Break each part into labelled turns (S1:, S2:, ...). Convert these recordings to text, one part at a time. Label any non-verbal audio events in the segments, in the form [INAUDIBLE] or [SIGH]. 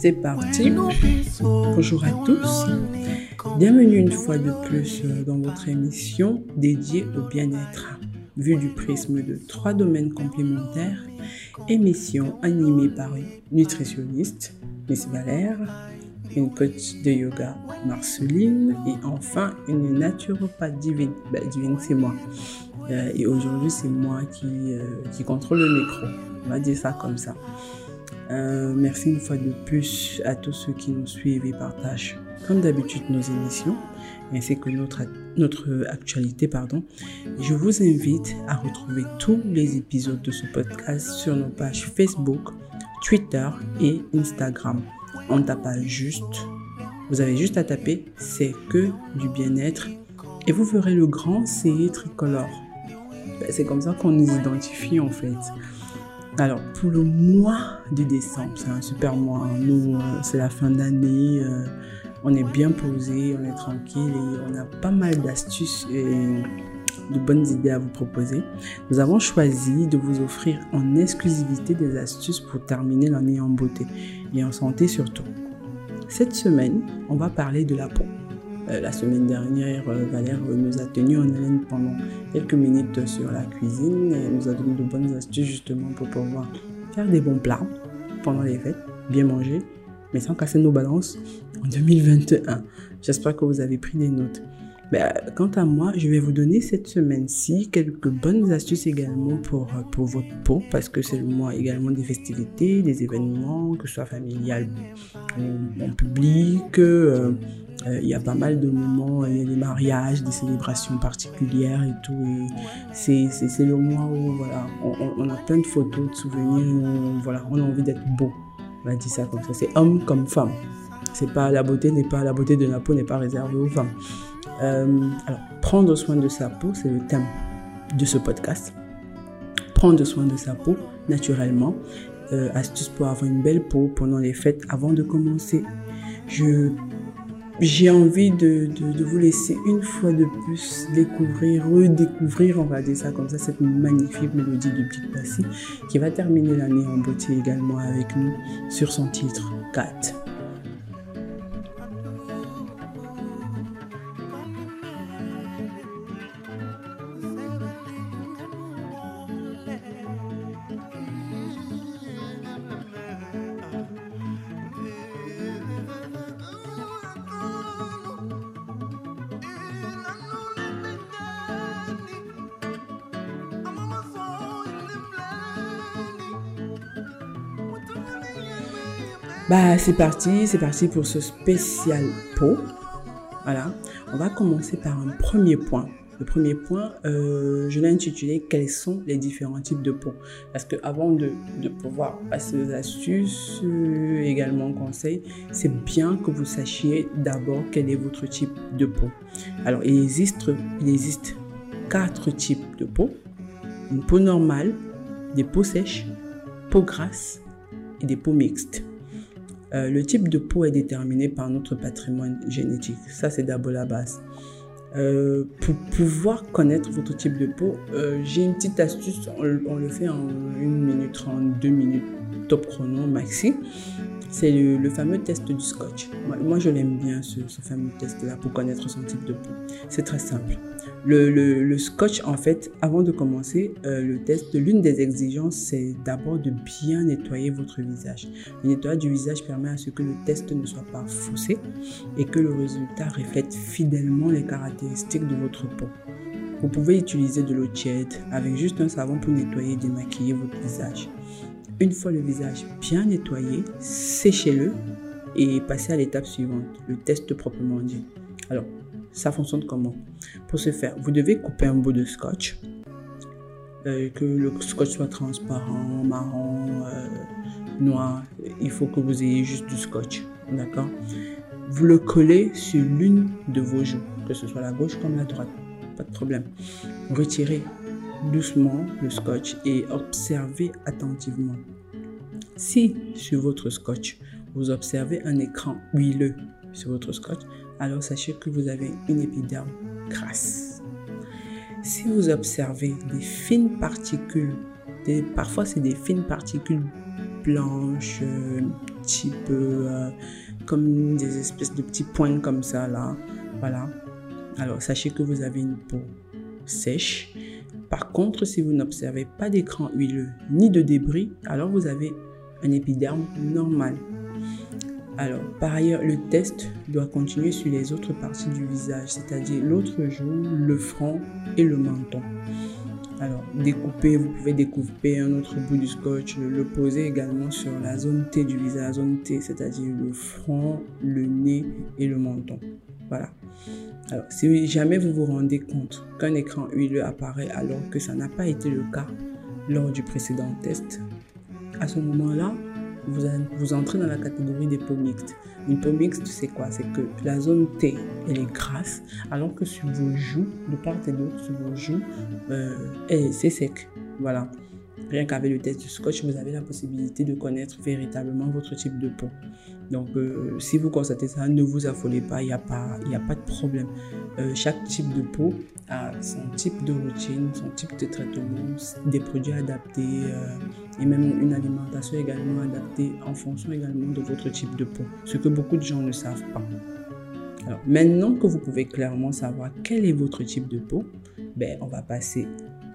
S1: C'est parti. Bonjour à tous. Bienvenue une fois de plus euh, dans votre émission dédiée au bien-être, vue du prisme de trois domaines complémentaires. Émission animée par une nutritionniste, Miss Valère, une coach de yoga, Marceline, et enfin une naturopathe divine. Ben, divine, c'est moi. Euh, et aujourd'hui, c'est moi euh, qui contrôle le micro. On va dire ça comme ça. Euh, merci une fois de plus à tous ceux qui nous suivent et partagent, comme d'habitude, nos émissions, ainsi que notre, notre actualité. Pardon. Je vous invite à retrouver tous les épisodes de ce podcast sur nos pages Facebook, Twitter et Instagram. On tape juste, vous avez juste à taper c'est que du bien-être et vous verrez le grand C tricolore. Ben, c'est comme ça qu'on nous identifie en fait. Alors, pour le mois de décembre, c'est un super mois. Nous, euh, c'est la fin d'année. Euh, on est bien posé, on est tranquille et on a pas mal d'astuces et de bonnes idées à vous proposer. Nous avons choisi de vous offrir en exclusivité des astuces pour terminer l'année en beauté et en santé surtout. Cette semaine, on va parler de la peau. Euh, la semaine dernière, euh, Valère nous a tenu en haleine pendant quelques minutes sur la cuisine et nous a donné de bonnes astuces justement pour pouvoir faire des bons plats pendant les fêtes, bien manger, mais sans casser nos balances en 2021. J'espère que vous avez pris des notes. Ben, quant à moi, je vais vous donner cette semaine-ci quelques bonnes astuces également pour, pour votre peau, parce que c'est le mois également des festivités, des événements, que ce soit familial ou en public. Euh, euh, il y a pas mal de moments, il y a des mariages, des célébrations particulières et tout. Et c'est le mois où voilà, on, on, a plein de photos, de souvenirs, où, voilà, on a envie d'être beau. On va dire ça comme ça. C'est homme comme femme. C'est pas la beauté n'est pas la beauté de la peau n'est pas réservée aux femmes. Euh, alors, prendre soin de sa peau, c'est le thème de ce podcast. Prendre soin de sa peau naturellement. Euh, astuce pour avoir une belle peau pendant les fêtes avant de commencer. Je j'ai envie de, vous laisser une fois de plus découvrir, redécouvrir, on va dire ça comme ça, cette magnifique mélodie de Big Passy qui va terminer l'année en beauté également avec nous sur son titre 4. Bah, c'est parti, c'est parti pour ce spécial peau. Voilà, on va commencer par un premier point. Le premier point, euh, je l'ai intitulé Quels sont les différents types de peau Parce que avant de, pouvoir passer aux astuces, euh, également conseils, c'est bien que vous sachiez d'abord quel est votre type de peau. Alors, il existe, il existe quatre types de peau une peau normale, des peaux sèches, peau grasse et des peaux mixtes. Euh, le type de peau est déterminé par notre patrimoine génétique. Ça, c'est d'abord la base. Euh, pour pouvoir connaître votre type de peau, euh, j'ai une petite astuce. On, le fait en 1 minute 30, 2 minutes, top chrono maxi. C'est le, fameux test du scotch. Moi, je l'aime bien, ce, fameux test-là, pour connaître son type de peau. C'est très simple. Le, scotch, en fait, avant de commencer euh, le test, l'une des exigences, c'est d'abord de bien nettoyer votre visage. Le nettoyage du visage permet à ce que le test ne soit pas faussé et que le résultat reflète fidèlement les caractéristiques de votre peau. Vous pouvez utiliser de l'eau tiède avec juste un savon pour nettoyer et démaquiller votre visage. Une fois le visage bien nettoyé, séchez-le et passez à l'étape suivante, le test proprement dit. Alors, ça fonctionne comment? Pour ce faire, vous devez couper un bout de scotch, euh, que le scotch soit transparent, marron, euh, noir. Il faut que vous ayez juste du scotch, d'accord? Vous le collez sur l'une de vos joues, que ce soit la gauche comme la droite, pas de problème. Retirez doucement le scotch et observez attentivement. Si sur votre scotch, vous observez un écran huileux sur votre scotch, alors sachez que vous avez une épiderme grasse. Si vous observez des fines particules, parfois c'est des fines particules blanches, euh, type euh, comme des espèces de petits points comme ça là. Voilà. Alors sachez que vous avez une peau sèche. Par contre, si vous n'observez pas d'écran huileux ni de débris, alors vous avez un épiderme normal. Alors, par ailleurs, le test doit continuer sur les autres parties du visage, c'est-à-dire l'autre joue, le front et le menton. Alors, découper, vous pouvez découper un autre bout du scotch, le poser également sur la zone T du visage, zone T, c'est-à-dire le front, le nez et le menton. Voilà. Alors, si jamais vous vous rendez compte qu'un écran huileux apparaît alors que ça n'a pas été le cas lors du précédent test, à ce moment-là, vous, entrez dans la catégorie des peaux mixtes. Une peau mixte, c'est quoi? C'est que la zone T, elle est grasse, alors que sur vos joues, de part et d'autre, sur vos joues, euh, c'est sec. Voilà. Rien qu'avec le test du scotch, vous avez la possibilité de connaître véritablement votre type de peau. Donc, euh, si vous constatez ça, ne vous affolez pas, il n'y a, pas, a pas de problème. Euh, chaque type de peau a son type de routine, son type de traitement, des produits adaptés euh, et même une alimentation également adaptée en fonction également de votre type de peau. Ce que beaucoup de gens ne savent pas. Alors, maintenant que vous pouvez clairement savoir quel est votre type de peau, ben, on va passer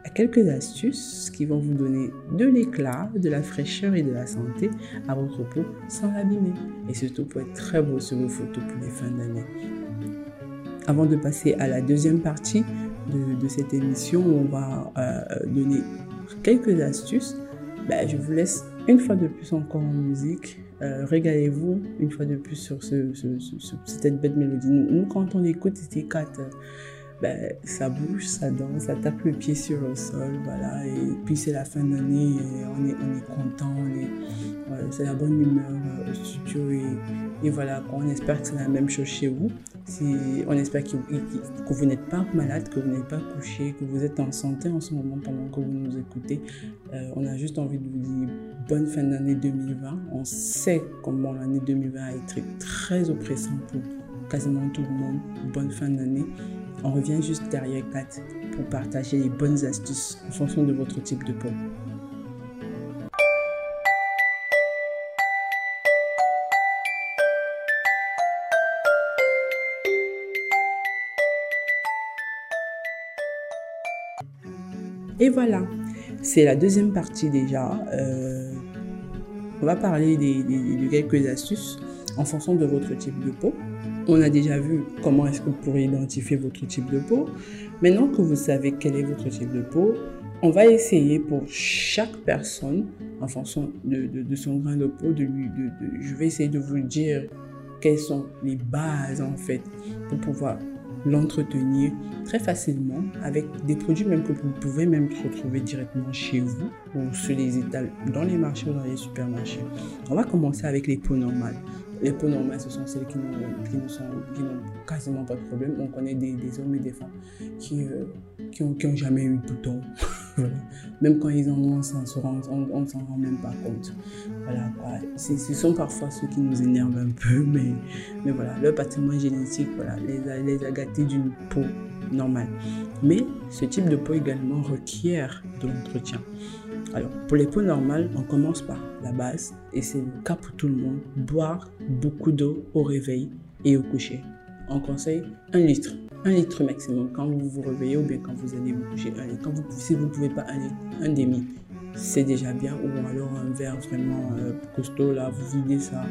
S1: quelques astuces qui vont vous donner de l'éclat, de la fraîcheur et de la santé à votre peau sans l'abîmer. Et surtout pour être très beau sur vos photos pour les fins d'année. Avant de passer à la deuxième partie de, cette émission où on va euh, donner quelques astuces, ben, je vous laisse une fois de plus encore en musique. Euh, régalez-vous une fois de plus sur ce, cette belle mélodie. Nous, quand on écoute ces quatre ben, ça bouge, ça danse, ça tape le pied sur le sol, voilà. Et puis c'est la fin d'année, on est, on est content, c'est la bonne humeur euh, au studio et, voilà, on espère que c'est la même chose chez vous. On espère que, que vous n'êtes pas malade, que vous n'êtes pas couché, que vous êtes en santé en ce moment pendant que vous nous écoutez. Euh, on a juste envie de vous dire bonne fin d'année 2020. On sait comment l'année 2020 a été très oppressante pour quasiment tout le monde. Bonne fin d'année. On revient juste derrière Kat pour partager les bonnes astuces en fonction de votre type de peau. Et voilà, c'est la deuxième partie déjà. Euh, on va parler de quelques astuces en fonction de votre type de peau. On a déjà vu comment est-ce que vous pourrez identifier votre type de peau. Maintenant que vous savez quel est votre type de peau, on va essayer pour chaque personne, en fonction de, son grain de peau, je vais essayer de vous dire quelles sont les bases en fait pour pouvoir l'entretenir très facilement avec des produits même que vous pouvez même retrouver directement chez vous ou sur les étals dans les marchés ou dans les supermarchés. On va commencer avec les peaux normales. Les peaux normales, ce sont celles qui n'ont quasiment pas de problème. On connaît des, hommes et des femmes qui n'ont euh, qui ont, jamais eu de boutons. [LAUGHS] Même quand ils en ont, on ne s'en rend même pas compte. Voilà, Ce sont parfois ceux qui nous énervent un peu, [LAUGHS] mais, mais voilà, leur patrimoine génétique voilà, les, les a gâtés d'une peau normale. Mais ce type de peau également requiert de l'entretien. Alors, pour les peaux normales, on commence par la base, et c'est le cas pour tout le monde, boire beaucoup d'eau au réveil et au coucher. On conseille un litre, un litre maximum quand vous vous réveillez ou bien quand vous allez vous coucher. Quand vous, si vous ne pouvez pas, un, un demi c'est déjà bien. Ou alors un verre vraiment euh, costaud, là, vous videz ça,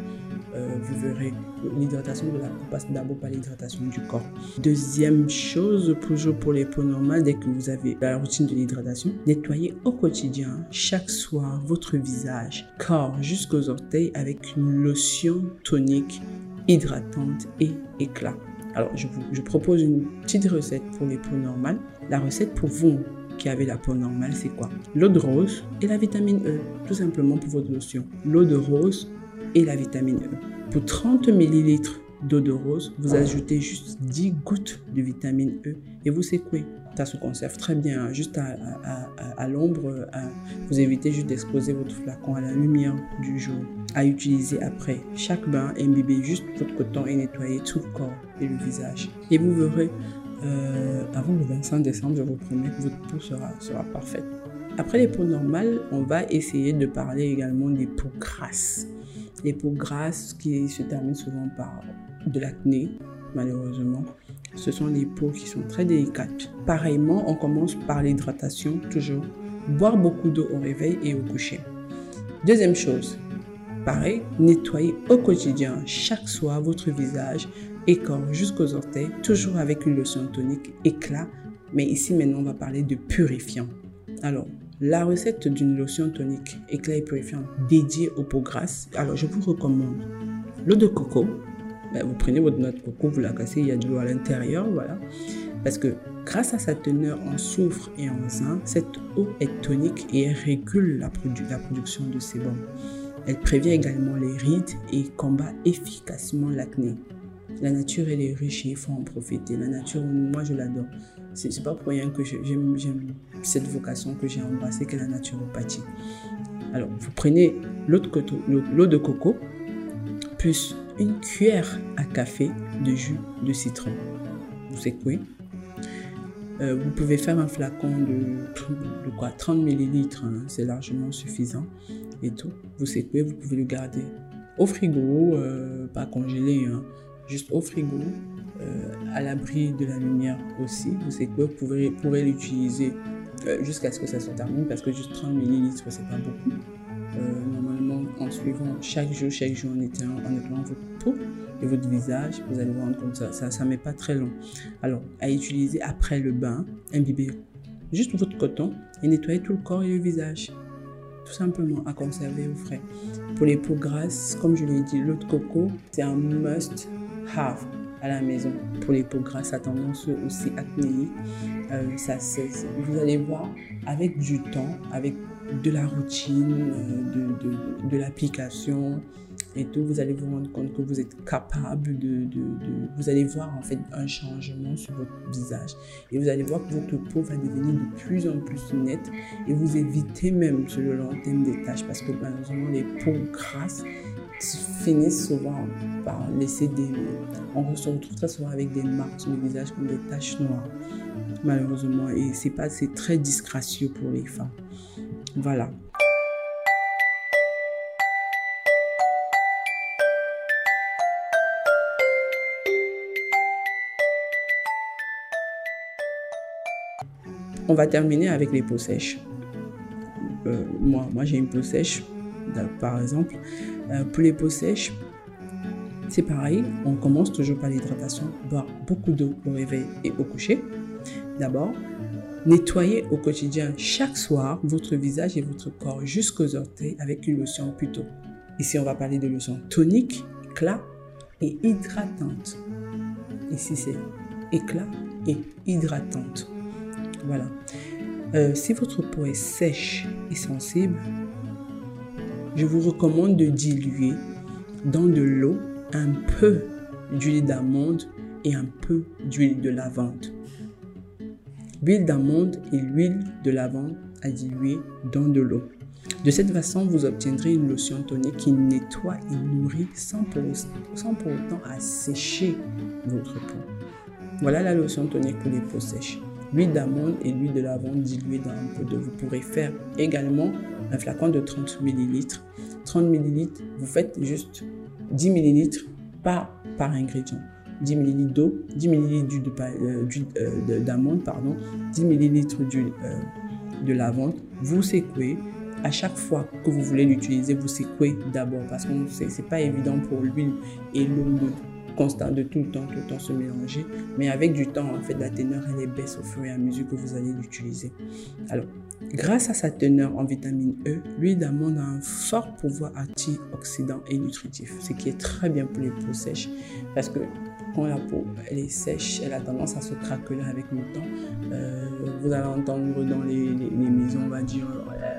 S1: euh, vous verrez. L'hydratation de la peau passe d'abord par l'hydratation du corps. Deuxième chose, toujours pour les peaux normales, dès que vous avez la routine de l'hydratation, nettoyez au quotidien, chaque soir, votre visage, corps jusqu'aux orteils avec une lotion tonique, hydratante et éclat. Alors, je, vous, je propose une petite recette pour les peaux normales. La recette pour vous qui avez la peau normale, c'est quoi? L'eau de rose et la vitamine E, tout simplement pour votre lotion. L'eau de rose et la vitamine E. Pour 30 ml d'eau de rose, vous ajoutez juste 10 gouttes de vitamine E et vous secouez. Ça se conserve très bien, hein. juste à, à l'ombre. Vous évitez juste d'exposer votre flacon à la lumière du jour. À utiliser après chaque bain, imbibez juste votre coton et nettoyez tout le corps et le visage. Et vous verrez euh, avant le 25 décembre, je vous promets que votre peau sera, sera parfaite. Après les peaux normales, on va essayer de parler également des peaux grasses. les peaux grasses qui se terminent souvent par de l'acné, malheureusement. Ce sont les peaux qui sont très délicates. Pareillement, on commence par l'hydratation, toujours. Boire beaucoup d'eau au réveil et au coucher. Deuxième chose, pareil, nettoyer au quotidien, chaque soir, votre visage et corps jusqu'aux orteils, toujours avec une lotion tonique éclat. Mais ici, maintenant, on va parler de purifiant. Alors, la recette d'une lotion tonique éclat et purifiant dédiée aux peaux grasses, alors je vous recommande l'eau de coco. Ben, vous prenez votre noix de coco, vous la cassez, il y a de l'eau à l'intérieur, voilà. Parce que grâce à sa teneur en soufre et en zinc, cette eau est tonique et elle régule la, la production de sébum. Elle prévient également les rides et combat efficacement l'acné. La nature, est riche et il faut en profiter. La nature, moi, je l'adore. C'est pas pour rien que j'aime cette vocation que j'ai embrassée, que la naturopathie. Alors, vous prenez l'eau de, coco, plus une cuillère à café de jus de citron. Vous secouez. Euh, vous pouvez faire un flacon de, quoi 30 ml, hein, c'est largement suffisant. Et tout. Vous secouez, vous pouvez le garder au frigo, euh, pas congelé, hein, juste au frigo, euh, à l'abri de la lumière aussi. Vous que vous pourrez, pourrez l'utiliser euh, jusqu'à ce que ça se termine parce que juste 30 ml, c'est pas beaucoup. Normalement, en suivant chaque jour, chaque jour en nettoyant, en votre peau et votre visage, vous allez vous rendre compte que ça, ça, met pas très long. Alors, à utiliser après le bain, imbibez juste votre coton et nettoyer tout le corps et le visage tout simplement à conserver au frais. Pour les peaux grasses, comme je l'ai dit, l'eau de coco, c'est un must have à la maison pour les peaux grasses à tendance aussi acnéique. Euh, ça, vous allez voir avec du temps, avec de la routine, euh, de, de, de l'application, et tout, vous allez vous rendre compte que vous êtes capable de, Vous allez voir en fait un changement sur votre visage. Et vous allez voir que votre peau va devenir de plus en plus nette et vous évitez même sur le long terme des taches parce que malheureusement les peaux grasses finissent souvent par laisser des... On se retrouve très souvent avec des marques sur le visage comme des taches noires, malheureusement. Et c'est pas, c'est très disgracieux pour les femmes. Voilà. On va terminer avec les peaux sèches. Euh, moi, moi j'ai une peau sèche, par exemple. Euh, pour les peaux sèches, c'est pareil. On commence toujours par l'hydratation. Boire beaucoup d'eau au réveil et au coucher. D'abord, nettoyez au quotidien chaque soir votre visage et votre corps jusqu'aux orteils avec une lotion plutôt. Ici, on va parler de lotion tonique, éclat et hydratante. Ici, c'est éclat et hydratante. Voilà. Euh, si votre peau est sèche et sensible, je vous recommande de diluer dans de l'eau un peu d'huile d'amande et un peu d'huile de lavande. L'huile d'amande et l'huile de lavande à diluer dans de l'eau. De cette façon, vous obtiendrez une lotion tonique qui nettoie et nourrit sans pour, sans pour autant assécher votre peau. Voilà la lotion tonique pour les peaux sèches l'huile d'amande et l'huile de lavande diluée dans un peu d'eau. Vous pourrez faire également un flacon de 30 ml. 30 ml, vous faites juste 10 ml par, par ingrédient. 10 ml d'eau, 10 ml d'huile d'amande, pardon, 10 ml d'huile de lavande. Vous secouez. À chaque fois que vous voulez l'utiliser, vous secouez d'abord parce que c'est pas évident pour l'huile et l'eau de constant de tout le temps, tout le temps se mélanger. Mais avec du temps, en fait, la teneur, elle baisse au fur et à mesure que vous allez l'utiliser. Alors, grâce à sa teneur en vitamine E, l'huile d'amande a un fort pouvoir antioxydant et nutritif, ce qui est très bien pour les peaux sèches parce que quand la peau elle est sèche, elle a tendance à se craqueler avec le temps. Euh, vous allez entendre dans les, maisons, on va dire,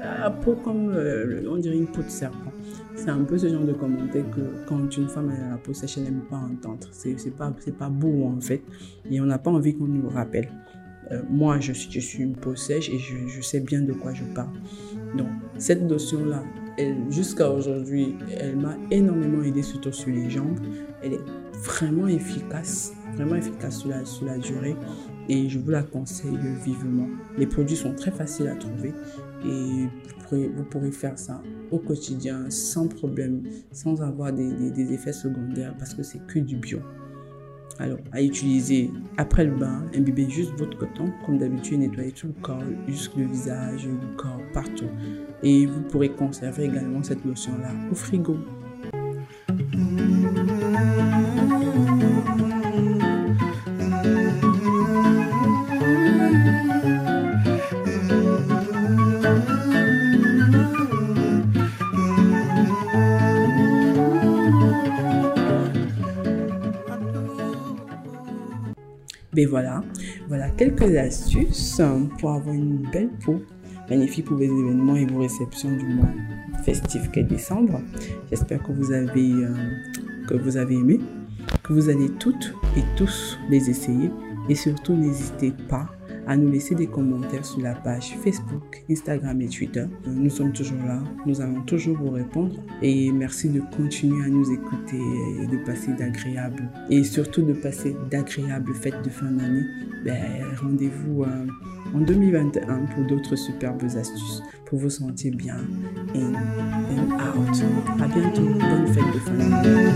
S1: la peau comme, euh, on dirait une peau de serpent. C'est un peu ce genre de commentaire que quand une femme a la peau sèche, elle n'aime pas entendre. C'est pas, pas beau en fait. Et on n'a pas envie qu'on nous le rappelle. Euh, moi, je suis, je suis une peau sèche et je, je, sais bien de quoi je parle. Donc, cette notion-là, jusqu'à aujourd'hui, elle m'a énormément aidé, surtout sur les jambes. Elle est vraiment efficace, vraiment efficace sur la, la durée et je vous la conseille vivement. Les produits sont très faciles à trouver et vous pourrez, faire ça au quotidien sans problème, sans avoir des, effets secondaires parce que c'est que du bio. Alors, à utiliser après le bain, imbibez juste votre coton. Comme d'habitude, nettoyez tout le corps, jusque le visage, le corps, partout. Et vous pourrez conserver également cette lotion-là au frigo. Ben voilà, voilà quelques astuces pour avoir une belle peau. Magnifique pour vos événements et vos réceptions du mois festif qu'est décembre. J'espère que vous avez euh, que vous avez aimé, que vous allez toutes et tous les essayer. Et surtout n'hésitez pas à nous laisser des commentaires sur la page Facebook, Instagram et Twitter. Nous sommes toujours là, nous allons toujours vous répondre et merci de continuer à nous écouter et de passer d'agréables et surtout de passer d'agréables fêtes de fin d'année. Ben, Rendez-vous euh, en 2021 pour d'autres superbes astuces pour vous sentir bien in and out. À bientôt, bonne fête de fin d'année.